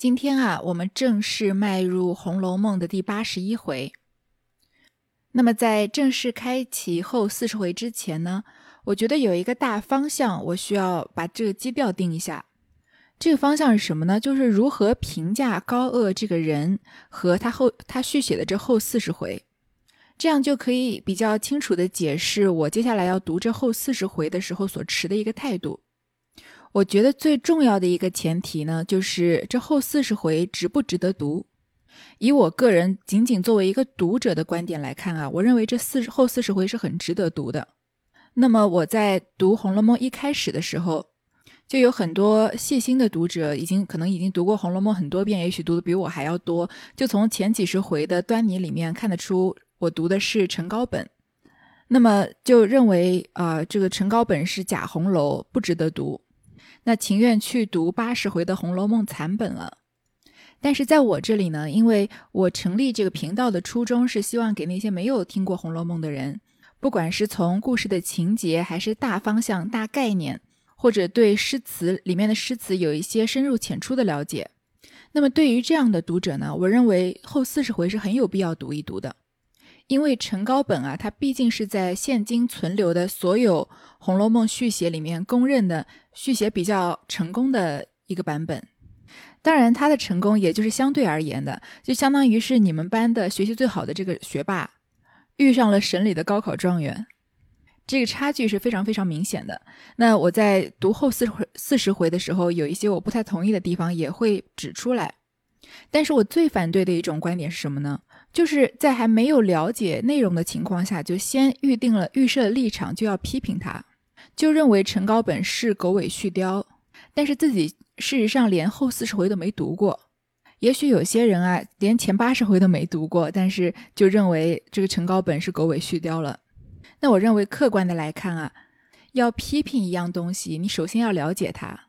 今天啊，我们正式迈入《红楼梦》的第八十一回。那么，在正式开启后四十回之前呢，我觉得有一个大方向，我需要把这个基调定一下。这个方向是什么呢？就是如何评价高鹗这个人和他后他续写的这后四十回，这样就可以比较清楚的解释我接下来要读这后四十回的时候所持的一个态度。我觉得最重要的一个前提呢，就是这后四十回值不值得读。以我个人仅仅作为一个读者的观点来看啊，我认为这四后四十回是很值得读的。那么我在读《红楼梦》一开始的时候，就有很多细心的读者已经可能已经读过《红楼梦》很多遍，也许读的比我还要多。就从前几十回的端倪里面看得出，我读的是陈高本，那么就认为啊，这个陈高本是假红楼，不值得读。那情愿去读八十回的《红楼梦》残本了，但是在我这里呢，因为我成立这个频道的初衷是希望给那些没有听过《红楼梦》的人，不管是从故事的情节，还是大方向、大概念，或者对诗词里面的诗词有一些深入浅出的了解，那么对于这样的读者呢，我认为后四十回是很有必要读一读的。因为陈高本啊，他毕竟是在现今存留的所有《红楼梦》续写里面公认的续写比较成功的一个版本。当然，他的成功也就是相对而言的，就相当于是你们班的学习最好的这个学霸遇上了省里的高考状元，这个差距是非常非常明显的。那我在读后四十回四十回的时候，有一些我不太同意的地方也会指出来。但是我最反对的一种观点是什么呢？就是在还没有了解内容的情况下，就先预定了预设立场，就要批评他，就认为陈高本是狗尾续貂，但是自己事实上连后四十回都没读过。也许有些人啊，连前八十回都没读过，但是就认为这个陈高本是狗尾续貂了。那我认为客观的来看啊，要批评一样东西，你首先要了解它。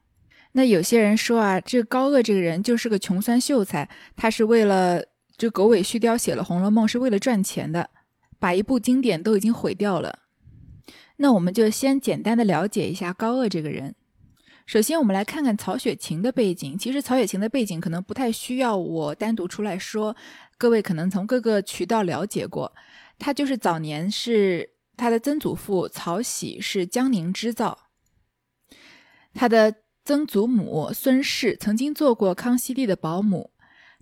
那有些人说啊，这高鹗这个人就是个穷酸秀才，他是为了。这狗尾续貂写了《红楼梦》是为了赚钱的，把一部经典都已经毁掉了。那我们就先简单的了解一下高鹗这个人。首先，我们来看看曹雪芹的背景。其实曹雪芹的背景可能不太需要我单独出来说，各位可能从各个渠道了解过。他就是早年是他的曾祖父曹玺是江宁织造，他的曾祖母孙氏曾经做过康熙帝的保姆。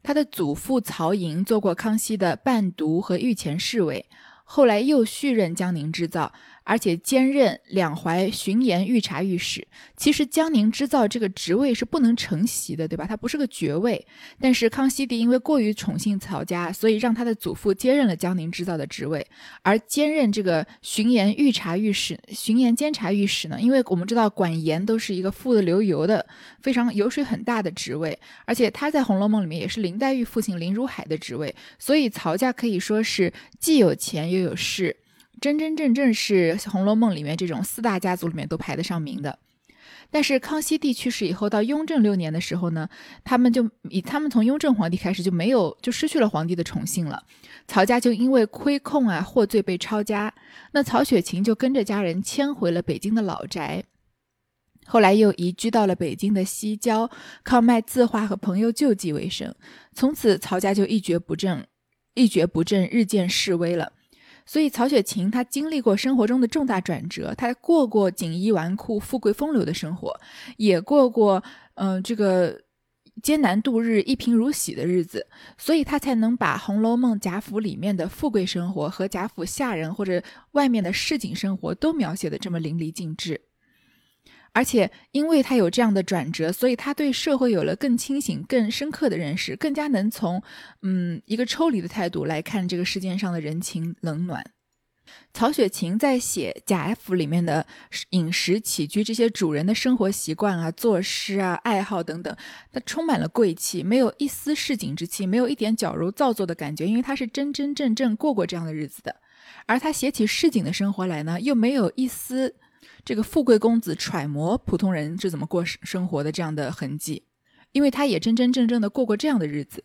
他的祖父曹寅做过康熙的伴读和御前侍卫，后来又续任江宁织造。而且兼任两淮巡盐御察御史。其实江宁织造这个职位是不能承袭的，对吧？他不是个爵位。但是康熙帝因为过于宠幸曹家，所以让他的祖父接任了江宁织造的职位。而兼任这个巡盐御察御史、巡盐监察御史呢？因为我们知道管盐都是一个富得流油的、非常油水很大的职位，而且他在《红楼梦》里面也是林黛玉父亲林如海的职位，所以曹家可以说是既有钱又有势。真真正正是《红楼梦》里面这种四大家族里面都排得上名的，但是康熙帝去世以后，到雍正六年的时候呢，他们就以他们从雍正皇帝开始就没有就失去了皇帝的宠幸了，曹家就因为亏空啊获罪被抄家，那曹雪芹就跟着家人迁回了北京的老宅，后来又移居到了北京的西郊，靠卖字画和朋友救济为生，从此曹家就一蹶不振，一蹶不振，日渐式微了。所以曹雪芹他经历过生活中的重大转折，他过过锦衣纨绔、富贵风流的生活，也过过嗯这个艰难度日、一贫如洗的日子，所以他才能把《红楼梦》贾府里面的富贵生活和贾府下人或者外面的市井生活都描写的这么淋漓尽致。而且，因为他有这样的转折，所以他对社会有了更清醒、更深刻的认识，更加能从嗯一个抽离的态度来看这个世界上的人情冷暖。曹雪芹在写贾府里面的饮食起居这些主人的生活习惯啊、作诗啊、爱好等等，他充满了贵气，没有一丝市井之气，没有一点矫揉造作的感觉，因为他是真真正正过过这样的日子的。而他写起市井的生活来呢，又没有一丝。这个富贵公子揣摩普通人是怎么过生活的这样的痕迹，因为他也真真正正的过过这样的日子。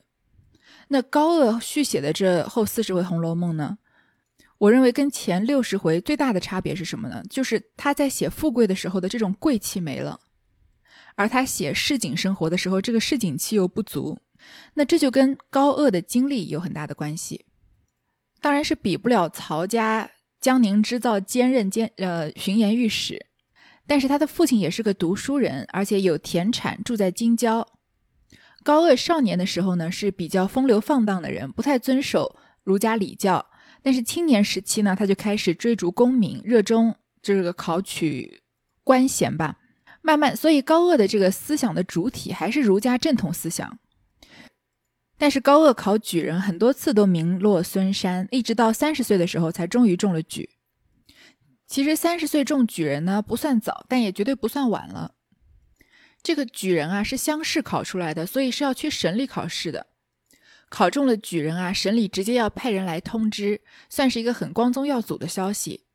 那高鹗续写的这后四十回《红楼梦》呢，我认为跟前六十回最大的差别是什么呢？就是他在写富贵的时候的这种贵气没了，而他写市井生活的时候，这个市井气又不足，那这就跟高鹗的经历有很大的关系。当然是比不了曹家江宁织造兼任兼呃巡盐御史，但是他的父亲也是个读书人，而且有田产，住在京郊。高鹗少年的时候呢，是比较风流放荡的人，不太遵守儒家礼教。但是青年时期呢，他就开始追逐功名，热衷这个考取官衔吧。慢慢，所以高鹗的这个思想的主体还是儒家正统思想。但是高鹗考举人很多次都名落孙山，一直到三十岁的时候才终于中了举。其实三十岁中举人呢不算早，但也绝对不算晚了。这个举人啊是乡试考出来的，所以是要去省里考试的。考中了举人啊，省里直接要派人来通知，算是一个很光宗耀祖的消息。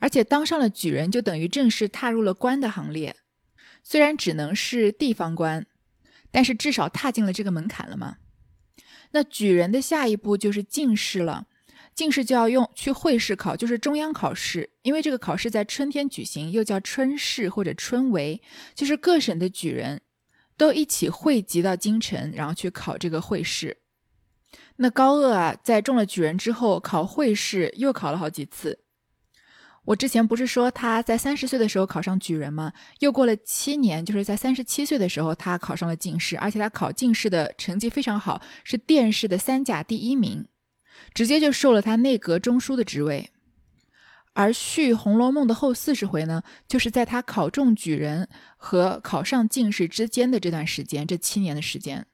而且当上了举人，就等于正式踏入了官的行列。虽然只能是地方官，但是至少踏进了这个门槛了嘛。那举人的下一步就是进士了。进士就要用去会试考，就是中央考试，因为这个考试在春天举行，又叫春试或者春闱，就是各省的举人都一起汇集到京城，然后去考这个会试。那高鄂啊，在中了举人之后，考会试又考了好几次。我之前不是说他在三十岁的时候考上举人吗？又过了七年，就是在三十七岁的时候，他考上了进士，而且他考进士的成绩非常好，是殿试的三甲第一名。直接就受了他内阁中书的职位，而续《红楼梦》的后四十回呢，就是在他考中举人和考上进士之间的这段时间，这七年的时间。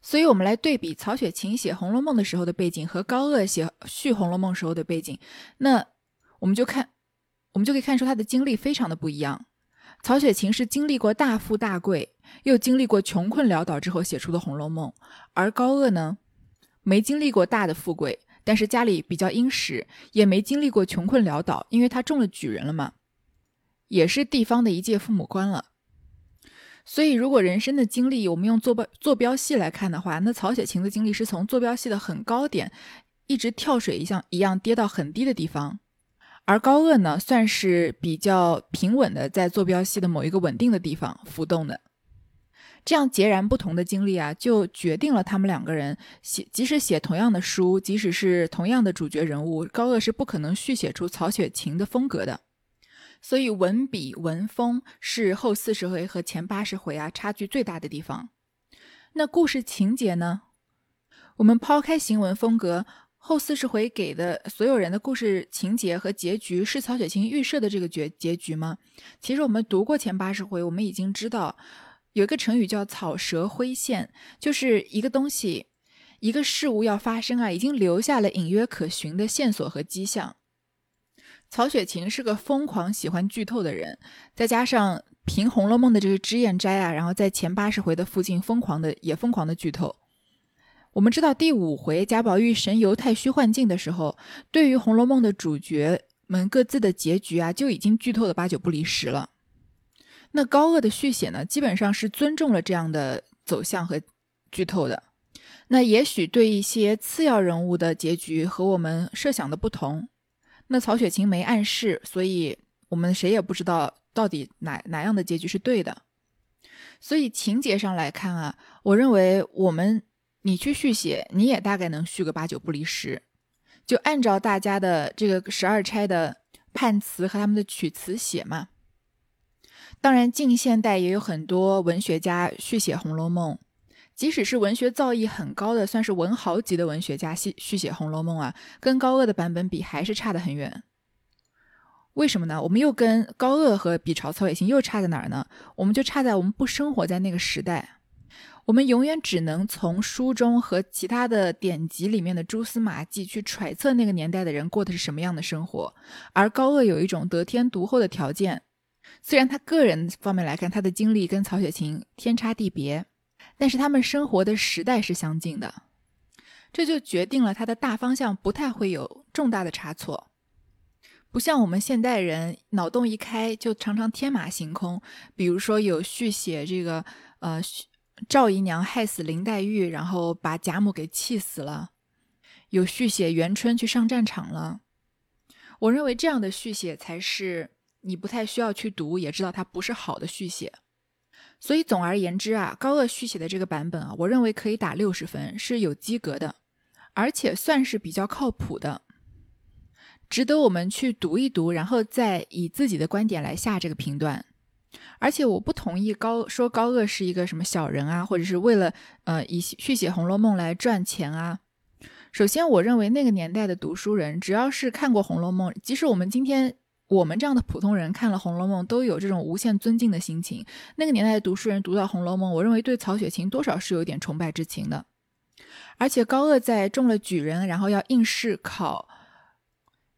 所以，我们来对比曹雪芹写《红楼梦》的时候的背景和高鹗写续《红楼梦》时候的背景，那我们就看，我们就可以看出他的经历非常的不一样。曹雪芹是经历过大富大贵，又经历过穷困潦倒之后写出的《红楼梦》，而高鹗呢？没经历过大的富贵，但是家里比较殷实，也没经历过穷困潦倒，因为他中了举人了嘛，也是地方的一届父母官了。所以，如果人生的经历我们用坐标坐标系来看的话，那曹雪芹的经历是从坐标系的很高点，一直跳水一样一样跌到很低的地方，而高鹗呢，算是比较平稳的在坐标系的某一个稳定的地方浮动的。这样截然不同的经历啊，就决定了他们两个人写，即使写同样的书，即使是同样的主角人物，高鹗是不可能续写出曹雪芹的风格的。所以文笔文风是后四十回和前八十回啊差距最大的地方。那故事情节呢？我们抛开行文风格，后四十回给的所有人的故事情节和结局是曹雪芹预设的这个结结局吗？其实我们读过前八十回，我们已经知道。有一个成语叫“草蛇灰线”，就是一个东西、一个事物要发生啊，已经留下了隐约可循的线索和迹象。曹雪芹是个疯狂喜欢剧透的人，再加上评《红楼梦》的这个脂砚斋啊，然后在前八十回的附近疯狂的也疯狂的剧透。我们知道第五回贾宝玉神游太虚幻境的时候，对于《红楼梦》的主角们各自的结局啊，就已经剧透的八九不离十了。那高鹗的续写呢，基本上是尊重了这样的走向和剧透的。那也许对一些次要人物的结局和我们设想的不同，那曹雪芹没暗示，所以我们谁也不知道到底哪哪样的结局是对的。所以情节上来看啊，我认为我们你去续写，你也大概能续个八九不离十，就按照大家的这个十二钗的判词和他们的曲词写嘛。当然，近现代也有很多文学家续写《红楼梦》，即使是文学造诣很高的，算是文豪级的文学家续续写《红楼梦》啊，跟高鹗的版本比，还是差得很远。为什么呢？我们又跟高鹗和比曹操也行又差在哪儿呢？我们就差在我们不生活在那个时代，我们永远只能从书中和其他的典籍里面的蛛丝马迹去揣测那个年代的人过的是什么样的生活，而高鹗有一种得天独厚的条件。虽然他个人方面来看，他的经历跟曹雪芹天差地别，但是他们生活的时代是相近的，这就决定了他的大方向不太会有重大的差错，不像我们现代人脑洞一开就常常天马行空。比如说有续写这个，呃，赵姨娘害死林黛玉，然后把贾母给气死了；有续写元春去上战场了。我认为这样的续写才是。你不太需要去读，也知道它不是好的续写。所以总而言之啊，高鹗续写的这个版本啊，我认为可以打六十分，是有及格的，而且算是比较靠谱的，值得我们去读一读，然后再以自己的观点来下这个评断。而且我不同意高说高鹗是一个什么小人啊，或者是为了呃以续写《红楼梦》来赚钱啊。首先，我认为那个年代的读书人，只要是看过《红楼梦》，即使我们今天我们这样的普通人看了《红楼梦》，都有这种无限尊敬的心情。那个年代的读书人读到《红楼梦》，我认为对曹雪芹多少是有点崇拜之情的。而且高鹗在中了举人，然后要应试考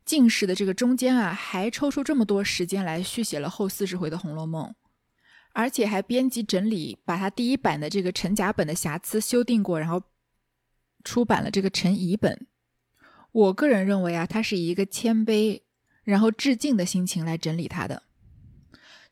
进士的这个中间啊，还抽出这么多时间来续写了后四十回的《红楼梦》，而且还编辑整理，把他第一版的这个陈甲本的瑕疵修订过，然后。出版了这个陈乙本，我个人认为啊，他是以一个谦卑然后致敬的心情来整理他的。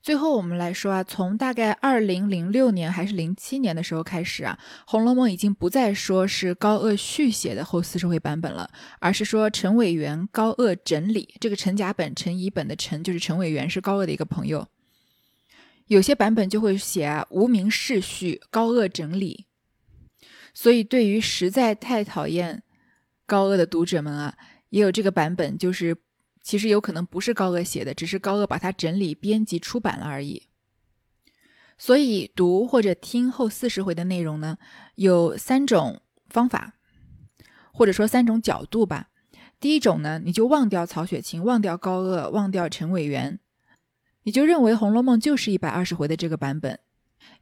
最后我们来说啊，从大概二零零六年还是零七年的时候开始啊，《红楼梦》已经不再说是高鹗续写的后四十回版本了，而是说陈伟元、高鹗整理。这个陈甲本、陈乙本的陈就是陈伟元，是高鹗的一个朋友。有些版本就会写啊，无名世序，高鹗整理。所以，对于实在太讨厌高鹗的读者们啊，也有这个版本，就是其实有可能不是高鹗写的，只是高鹗把它整理、编辑、出版了而已。所以，读或者听后四十回的内容呢，有三种方法，或者说三种角度吧。第一种呢，你就忘掉曹雪芹，忘掉高鹗，忘掉陈伟元，你就认为《红楼梦》就是一百二十回的这个版本。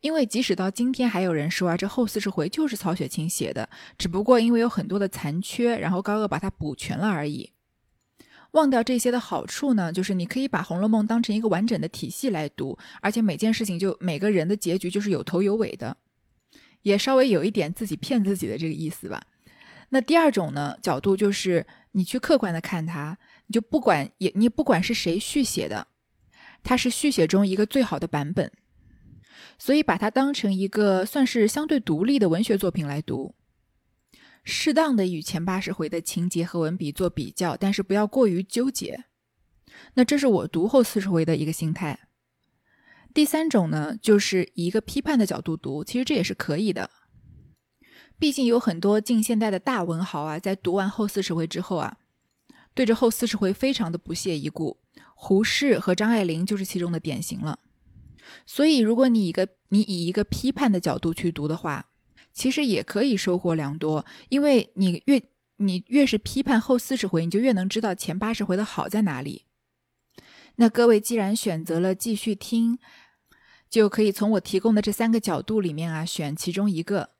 因为即使到今天，还有人说啊，这后四十回就是曹雪芹写的，只不过因为有很多的残缺，然后高鹗把它补全了而已。忘掉这些的好处呢，就是你可以把《红楼梦》当成一个完整的体系来读，而且每件事情就每个人的结局就是有头有尾的，也稍微有一点自己骗自己的这个意思吧。那第二种呢角度就是你去客观的看它，你就不管也你不管是谁续写的，它是续写中一个最好的版本。所以把它当成一个算是相对独立的文学作品来读，适当的与前八十回的情节和文笔做比较，但是不要过于纠结。那这是我读后四十回的一个心态。第三种呢，就是以一个批判的角度读，其实这也是可以的。毕竟有很多近现代的大文豪啊，在读完后四十回之后啊，对着后四十回非常的不屑一顾。胡适和张爱玲就是其中的典型了。所以，如果你一个你以一个批判的角度去读的话，其实也可以收获良多。因为你越你越是批判后四十回，你就越能知道前八十回的好在哪里。那各位既然选择了继续听，就可以从我提供的这三个角度里面啊选其中一个。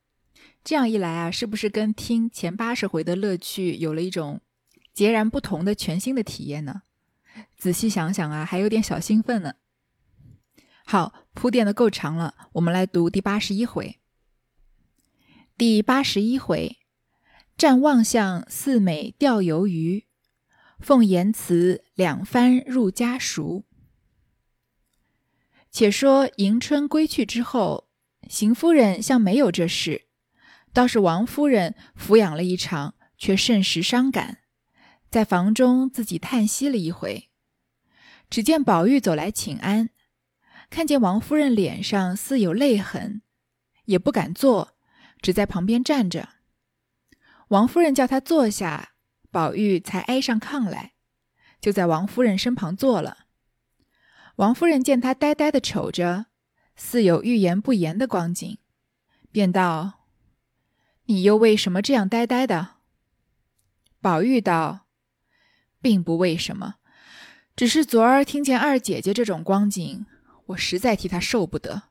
这样一来啊，是不是跟听前八十回的乐趣有了一种截然不同的全新的体验呢？仔细想想啊，还有点小兴奋呢。好，铺垫的够长了，我们来读第八十一回。第八十一回，占望相四美钓游鱼，奉言辞两番入家塾。且说迎春归去之后，邢夫人像没有这事，倒是王夫人抚养了一场，却甚是伤感，在房中自己叹息了一回。只见宝玉走来请安。看见王夫人脸上似有泪痕，也不敢坐，只在旁边站着。王夫人叫他坐下，宝玉才挨上炕来，就在王夫人身旁坐了。王夫人见他呆呆的瞅着，似有欲言不言的光景，便道：“你又为什么这样呆呆的？”宝玉道：“并不为什么，只是昨儿听见二姐姐这种光景。”我实在替她受不得，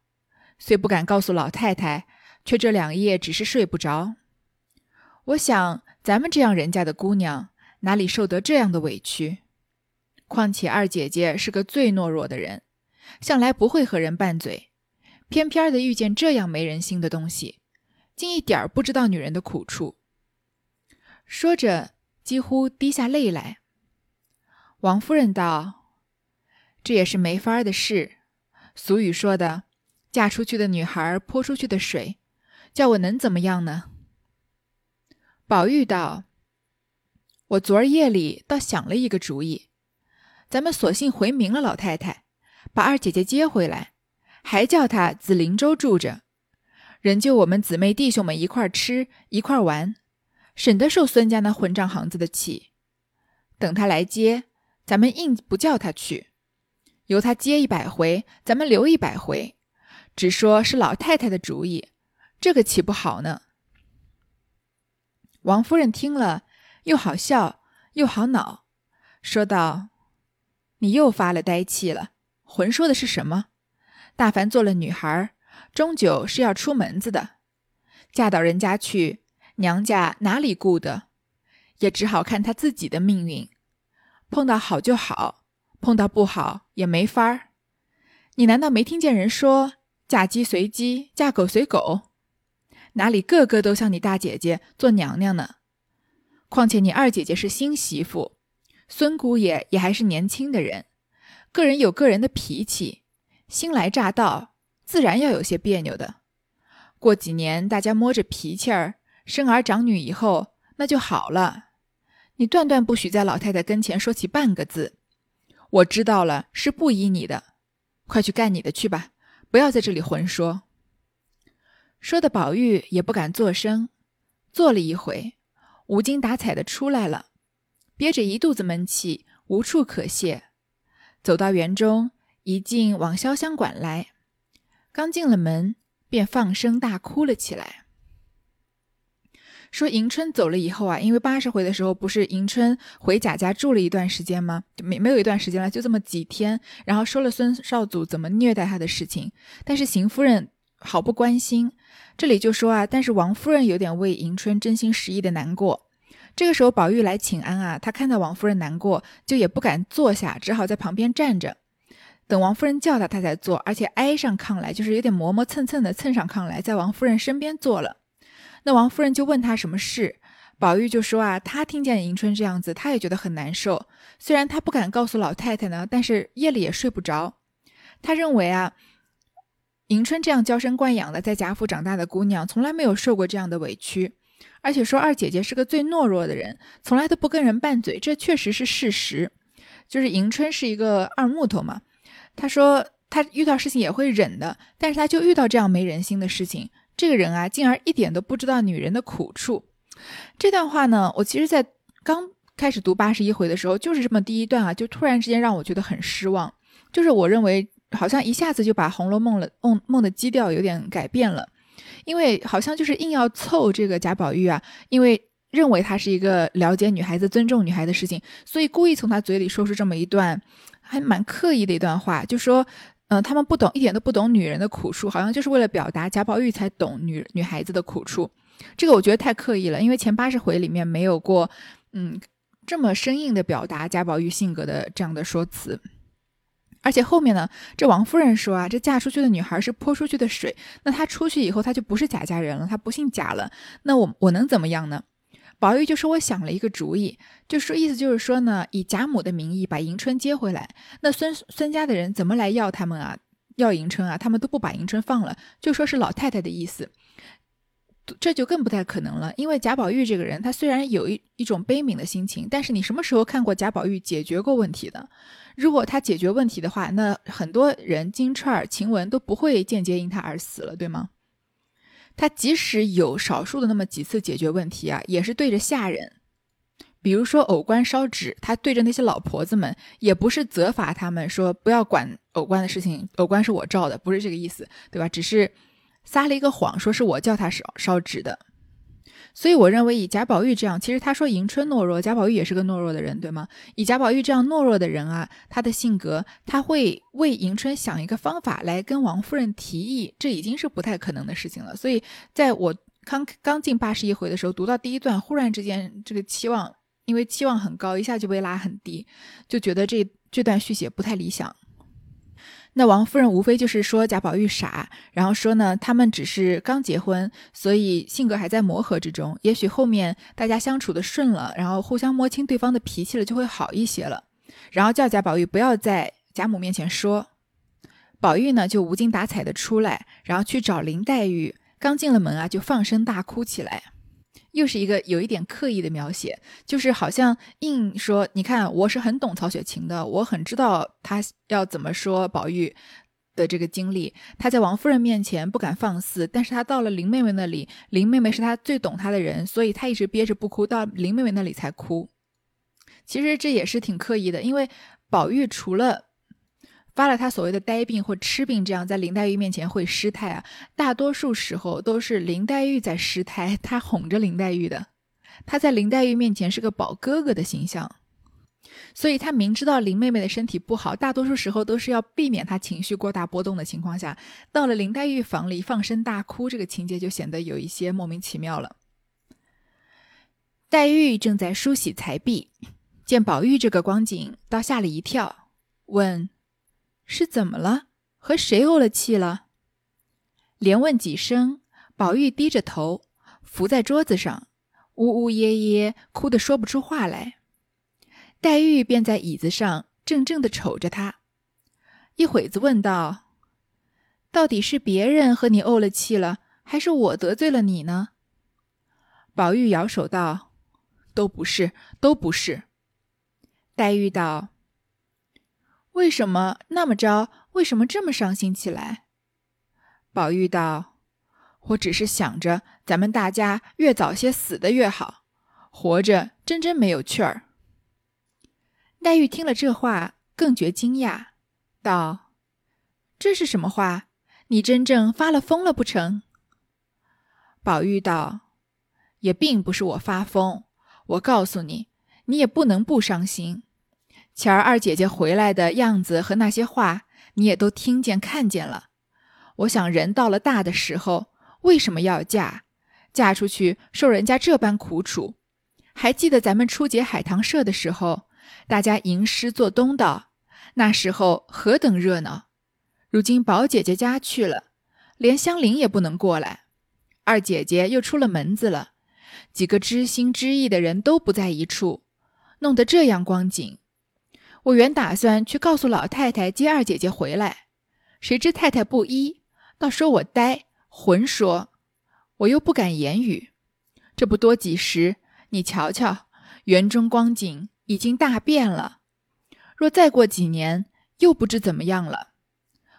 虽不敢告诉老太太，却这两夜只是睡不着。我想，咱们这样人家的姑娘，哪里受得这样的委屈？况且二姐姐是个最懦弱的人，向来不会和人拌嘴，偏偏的遇见这样没人心的东西，竟一点儿不知道女人的苦处。说着，几乎滴下泪来。王夫人道：“这也是没法的事。”俗语说的：“嫁出去的女孩泼出去的水，叫我能怎么样呢？”宝玉道：“我昨儿夜里倒想了一个主意，咱们索性回明了老太太，把二姐姐接回来，还叫她紫林州住着，仍旧我们姊妹弟兄们一块吃一块玩，省得受孙家那混账行子的气。等他来接，咱们硬不叫他去，由他接一百回，咱们留一百回，只说是老太太的主意，这个岂不好呢？王夫人听了，又好笑又好恼，说道：“你又发了呆气了，混说的是什么？大凡做了女孩，终究是要出门子的，嫁到人家去，娘家哪里顾得？”也只好看她自己的命运，碰到好就好，碰到不好也没法儿。你难道没听见人说“嫁鸡随鸡，嫁狗随狗”？哪里个个都像你大姐姐做娘娘呢？况且你二姐姐是新媳妇，孙姑爷也还是年轻的人，个人有个人的脾气，新来乍到，自然要有些别扭的。过几年大家摸着脾气儿，生儿长女以后，那就好了。你断断不许在老太太跟前说起半个字，我知道了，是不依你的，快去干你的去吧，不要在这里混说。说的宝玉也不敢作声，坐了一回，无精打采的出来了，憋着一肚子闷气，无处可泄，走到园中，一进往潇湘馆来，刚进了门，便放声大哭了起来。说迎春走了以后啊，因为八十回的时候不是迎春回贾家住了一段时间吗？没没有一段时间了，就这么几天，然后说了孙少祖怎么虐待他的事情，但是邢夫人毫不关心。这里就说啊，但是王夫人有点为迎春真心实意的难过。这个时候宝玉来请安啊，他看到王夫人难过，就也不敢坐下，只好在旁边站着，等王夫人叫他，他才坐，而且挨上炕来，就是有点磨磨蹭蹭的蹭上炕来，在王夫人身边坐了。那王夫人就问他什么事，宝玉就说啊，他听见迎春这样子，他也觉得很难受。虽然他不敢告诉老太太呢，但是夜里也睡不着。他认为啊，迎春这样娇生惯养的在贾府长大的姑娘，从来没有受过这样的委屈。而且说二姐姐是个最懦弱的人，从来都不跟人拌嘴，这确实是事实。就是迎春是一个二木头嘛，她说她遇到事情也会忍的，但是她就遇到这样没人心的事情。这个人啊，竟然一点都不知道女人的苦处。这段话呢，我其实，在刚开始读八十一回的时候，就是这么第一段啊，就突然之间让我觉得很失望。就是我认为，好像一下子就把《红楼梦》了梦梦的基调有点改变了，因为好像就是硬要凑这个贾宝玉啊，因为认为他是一个了解女孩子、尊重女孩的事情，所以故意从他嘴里说出这么一段还蛮刻意的一段话，就说。嗯，他们不懂，一点都不懂女人的苦处，好像就是为了表达贾宝玉才懂女女孩子的苦处。这个我觉得太刻意了，因为前八十回里面没有过，嗯，这么生硬的表达贾宝玉性格的这样的说辞。而且后面呢，这王夫人说啊，这嫁出去的女孩是泼出去的水，那她出去以后，她就不是贾家人了，她不姓贾了，那我我能怎么样呢？宝玉就说：“我想了一个主意，就说意思就是说呢，以贾母的名义把迎春接回来。那孙孙家的人怎么来要他们啊？要迎春啊？他们都不把迎春放了，就说是老太太的意思。这就更不太可能了，因为贾宝玉这个人，他虽然有一一种悲悯的心情，但是你什么时候看过贾宝玉解决过问题的？如果他解决问题的话，那很多人金钏儿、晴雯都不会间接因他而死了，对吗？”他即使有少数的那么几次解决问题啊，也是对着下人，比如说藕官烧纸，他对着那些老婆子们，也不是责罚他们说不要管藕官的事情，藕官是我照的，不是这个意思，对吧？只是撒了一个谎，说是我叫他烧烧纸的。所以我认为，以贾宝玉这样，其实他说迎春懦弱，贾宝玉也是个懦弱的人，对吗？以贾宝玉这样懦弱的人啊，他的性格，他会为迎春想一个方法来跟王夫人提议，这已经是不太可能的事情了。所以，在我刚刚进八十一回的时候，读到第一段，忽然之间这个期望，因为期望很高，一下就被拉很低，就觉得这这段续写不太理想。那王夫人无非就是说贾宝玉傻，然后说呢，他们只是刚结婚，所以性格还在磨合之中。也许后面大家相处的顺了，然后互相摸清对方的脾气了，就会好一些了。然后叫贾宝玉不要在贾母面前说。宝玉呢就无精打采的出来，然后去找林黛玉。刚进了门啊，就放声大哭起来。又是一个有一点刻意的描写，就是好像硬说，你看我是很懂曹雪芹的，我很知道他要怎么说宝玉，的这个经历。他在王夫人面前不敢放肆，但是他到了林妹妹那里，林妹妹是他最懂他的人，所以他一直憋着不哭，到林妹妹那里才哭。其实这也是挺刻意的，因为宝玉除了发了他所谓的呆病或痴病这样在林黛玉面前会失态啊，大多数时候都是林黛玉在失态，他哄着林黛玉的。他在林黛玉面前是个宝哥哥的形象。所以他明知道林妹妹的身体不好，大多数时候都是要避免她情绪过大波动的情况下，到了林黛玉房里放声大哭，这个情节就显得有一些莫名其妙了。黛玉正在梳洗才毕，见宝玉这个光景，倒吓了一跳，问：“是怎么了？和谁怄了气了？”连问几声，宝玉低着头，伏在桌子上，呜呜咽咽，哭得说不出话来。黛玉便在椅子上怔怔地瞅着他，一会子问道：“到底是别人和你怄了气了，还是我得罪了你呢？”宝玉摇手道：“都不是，都不是。”黛玉道：“为什么那么着？为什么这么伤心起来？”宝玉道：“我只是想着咱们大家越早些死的越好，活着真真没有趣儿。”黛玉听了这话，更觉惊讶，道：“这是什么话？你真正发了疯了不成？”宝玉道：“也并不是我发疯，我告诉你，你也不能不伤心。前儿二姐姐回来的样子和那些话，你也都听见看见了。我想，人到了大的时候，为什么要嫁？嫁出去受人家这般苦楚？还记得咱们初结海棠社的时候？”大家吟诗作东道，那时候何等热闹！如今宝姐姐家去了，连香菱也不能过来。二姐姐又出了门子了，几个知心知意的人都不在一处，弄得这样光景。我原打算去告诉老太太接二姐姐回来，谁知太太不依，倒说我呆混说，我又不敢言语。这不多几时，你瞧瞧园中光景。已经大变了，若再过几年，又不知怎么样了。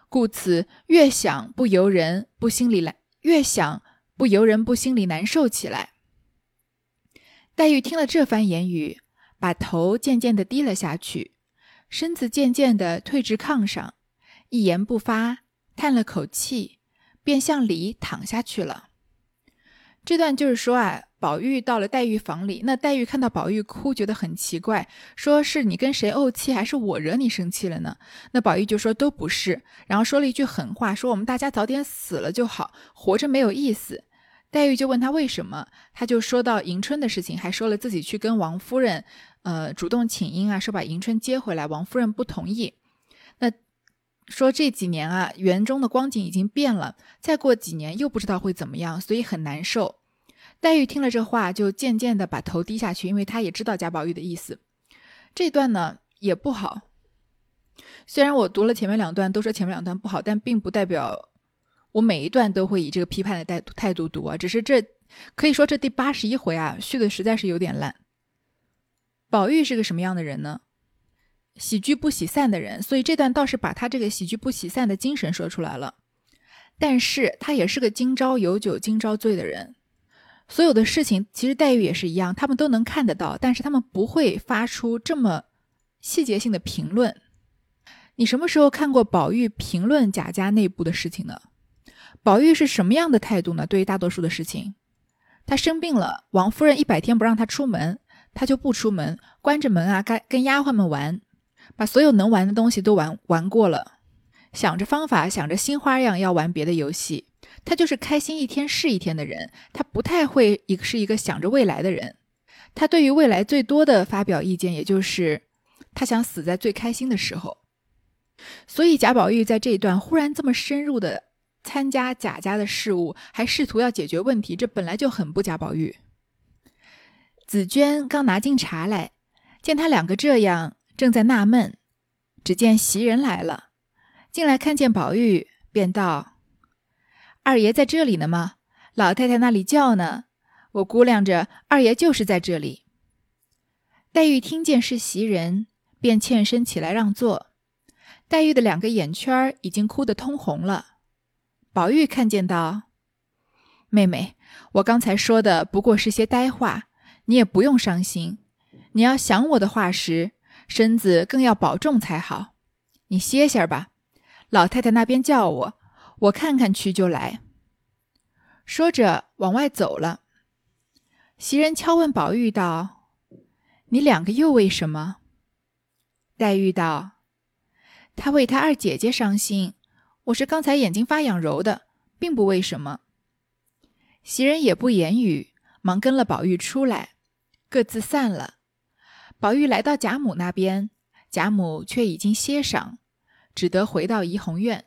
故此越想不由人不心里难，越想不由人不心里难受起来。黛玉听了这番言语，把头渐渐的低了下去，身子渐渐地退至炕上，一言不发，叹了口气，便向里躺下去了。这段就是说啊。宝玉到了黛玉房里，那黛玉看到宝玉哭，觉得很奇怪，说是你跟谁怄气，还是我惹你生气了呢？那宝玉就说都不是，然后说了一句狠话，说我们大家早点死了就好，活着没有意思。黛玉就问他为什么，他就说到迎春的事情，还说了自己去跟王夫人，呃，主动请缨啊，说把迎春接回来，王夫人不同意。那说这几年啊，园中的光景已经变了，再过几年又不知道会怎么样，所以很难受。黛玉听了这话，就渐渐的把头低下去，因为她也知道贾宝玉的意思。这段呢也不好，虽然我读了前面两段，都说前面两段不好，但并不代表我每一段都会以这个批判的态态度读啊。只是这可以说这第八十一回啊，续的实在是有点烂。宝玉是个什么样的人呢？喜剧不喜散的人，所以这段倒是把他这个喜剧不喜散的精神说出来了。但是他也是个今朝有酒今朝醉的人。所有的事情其实黛玉也是一样，他们都能看得到，但是他们不会发出这么细节性的评论。你什么时候看过宝玉评论贾家内部的事情呢？宝玉是什么样的态度呢？对于大多数的事情，他生病了，王夫人一百天不让他出门，他就不出门，关着门啊，跟跟丫鬟们玩，把所有能玩的东西都玩玩过了，想着方法，想着新花样要玩别的游戏。他就是开心一天是一天的人，他不太会一个是一个想着未来的人。他对于未来最多的发表意见，也就是他想死在最开心的时候。所以贾宝玉在这一段忽然这么深入的参加贾家的事务，还试图要解决问题，这本来就很不贾宝玉。紫娟刚拿进茶来，见他两个这样，正在纳闷，只见袭人来了，进来看见宝玉，便道。二爷在这里呢吗？老太太那里叫呢。我估量着二爷就是在这里。黛玉听见是袭人，便欠身起来让座。黛玉的两个眼圈已经哭得通红了。宝玉看见道：“妹妹，我刚才说的不过是些呆话，你也不用伤心。你要想我的话时，身子更要保重才好。你歇歇吧，老太太那边叫我，我看看去就来。”说着往外走了。袭人敲问宝玉道：“你两个又为什么？”黛玉道。他为他二姐姐伤心，我是刚才眼睛发痒揉的，并不为什么。袭人也不言语，忙跟了宝玉出来，各自散了。宝玉来到贾母那边，贾母却已经歇晌，只得回到怡红院。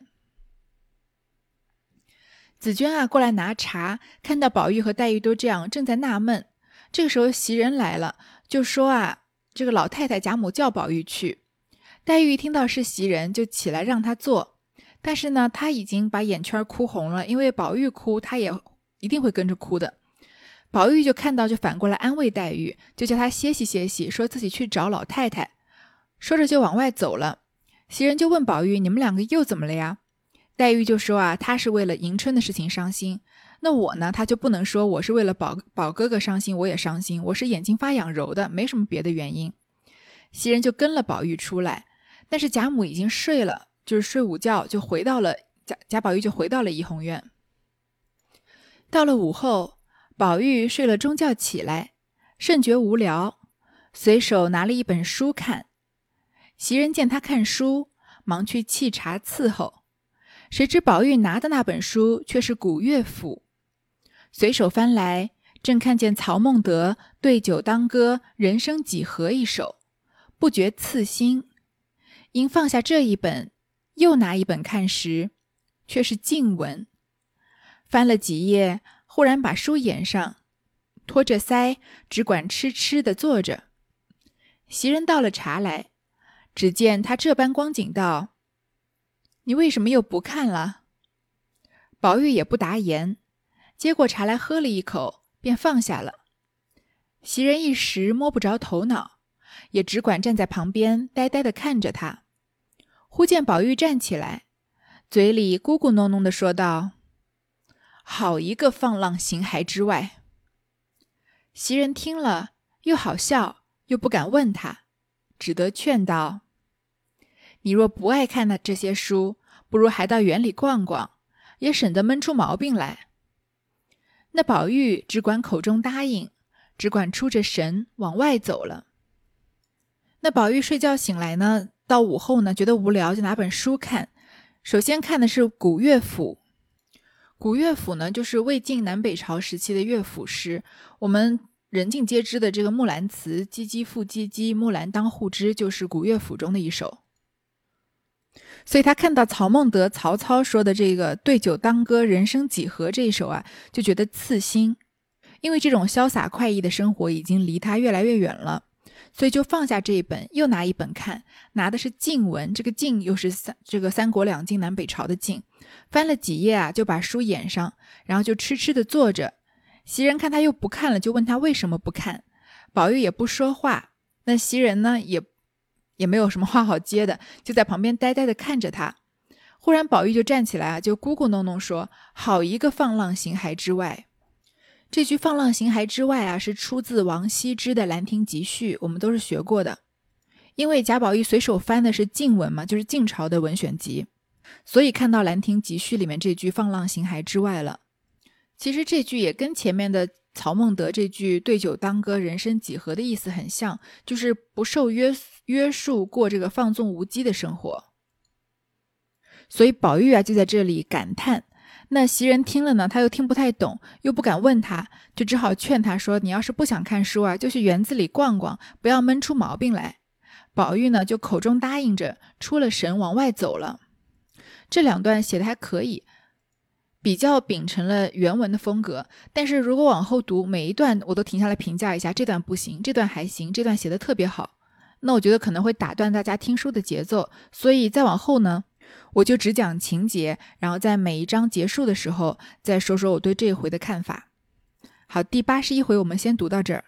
紫娟啊，过来拿茶，看到宝玉和黛玉都这样，正在纳闷。这个时候袭人来了，就说啊，这个老太太贾母叫宝玉去。黛玉一听到是袭人，就起来让他坐。但是呢，她已经把眼圈哭红了，因为宝玉哭，她也一定会跟着哭的。宝玉就看到，就反过来安慰黛玉，就叫她歇息歇息，说自己去找老太太。说着就往外走了。袭人就问宝玉：“你们两个又怎么了呀？”黛玉就说：“啊，她是为了迎春的事情伤心。那我呢，她就不能说我是为了宝宝哥哥伤心，我也伤心。我是眼睛发痒揉的，没什么别的原因。”袭人就跟了宝玉出来。但是贾母已经睡了，就是睡午觉，就回到了贾贾宝玉就回到了怡红院。到了午后，宝玉睡了中觉起来，甚觉无聊，随手拿了一本书看。袭人见他看书，忙去沏茶伺候。谁知宝玉拿的那本书却是古乐府，随手翻来，正看见曹孟德“对酒当歌，人生几何”一首，不觉刺心。因放下这一本，又拿一本看时，却是静文。翻了几页，忽然把书掩上，托着腮，只管痴痴的坐着。袭人倒了茶来，只见他这般光景，道：“你为什么又不看了？”宝玉也不答言，接过茶来喝了一口，便放下了。袭人一时摸不着头脑。也只管站在旁边，呆呆地看着他。忽见宝玉站起来，嘴里咕咕哝哝地说道：“好一个放浪形骸之外！”袭人听了，又好笑，又不敢问他，只得劝道：“你若不爱看那这些书，不如还到园里逛逛，也省得闷出毛病来。”那宝玉只管口中答应，只管出着神往外走了。那宝玉睡觉醒来呢，到午后呢，觉得无聊，就拿本书看。首先看的是古乐府，古乐府呢，就是魏晋南北朝时期的乐府诗。我们人尽皆知的这个《木兰辞》，唧唧复唧唧，木兰当户织，就是古乐府中的一首。所以他看到曹孟德、曹操说的这个“对酒当歌，人生几何”这一首啊，就觉得刺心，因为这种潇洒快意的生活已经离他越来越远了。所以就放下这一本，又拿一本看，拿的是晋文，这个晋又是三这个三国两晋南北朝的晋，翻了几页啊，就把书掩上，然后就痴痴的坐着。袭人看他又不看了，就问他为什么不看。宝玉也不说话，那袭人呢也也没有什么话好接的，就在旁边呆呆的看着他。忽然宝玉就站起来啊，就咕咕哝哝说：“好一个放浪形骸之外。”这句“放浪形骸之外”啊，是出自王羲之的《兰亭集序》，我们都是学过的。因为贾宝玉随手翻的是晋文嘛，就是晋朝的文选集，所以看到《兰亭集序》里面这句“放浪形骸之外”了。其实这句也跟前面的曹孟德这句“对酒当歌，人生几何”的意思很像，就是不受约约束过这个放纵无羁的生活。所以宝玉啊，就在这里感叹。那袭人听了呢，他又听不太懂，又不敢问他，就只好劝他说：“你要是不想看书啊，就去园子里逛逛，不要闷出毛病来。”宝玉呢，就口中答应着，出了神往外走了。这两段写的还可以，比较秉承了原文的风格。但是如果往后读，每一段我都停下来评价一下，这段不行，这段还行，这段写的特别好。那我觉得可能会打断大家听书的节奏，所以再往后呢。我就只讲情节，然后在每一章结束的时候再说说我对这一回的看法。好，第八十一回我们先读到这儿。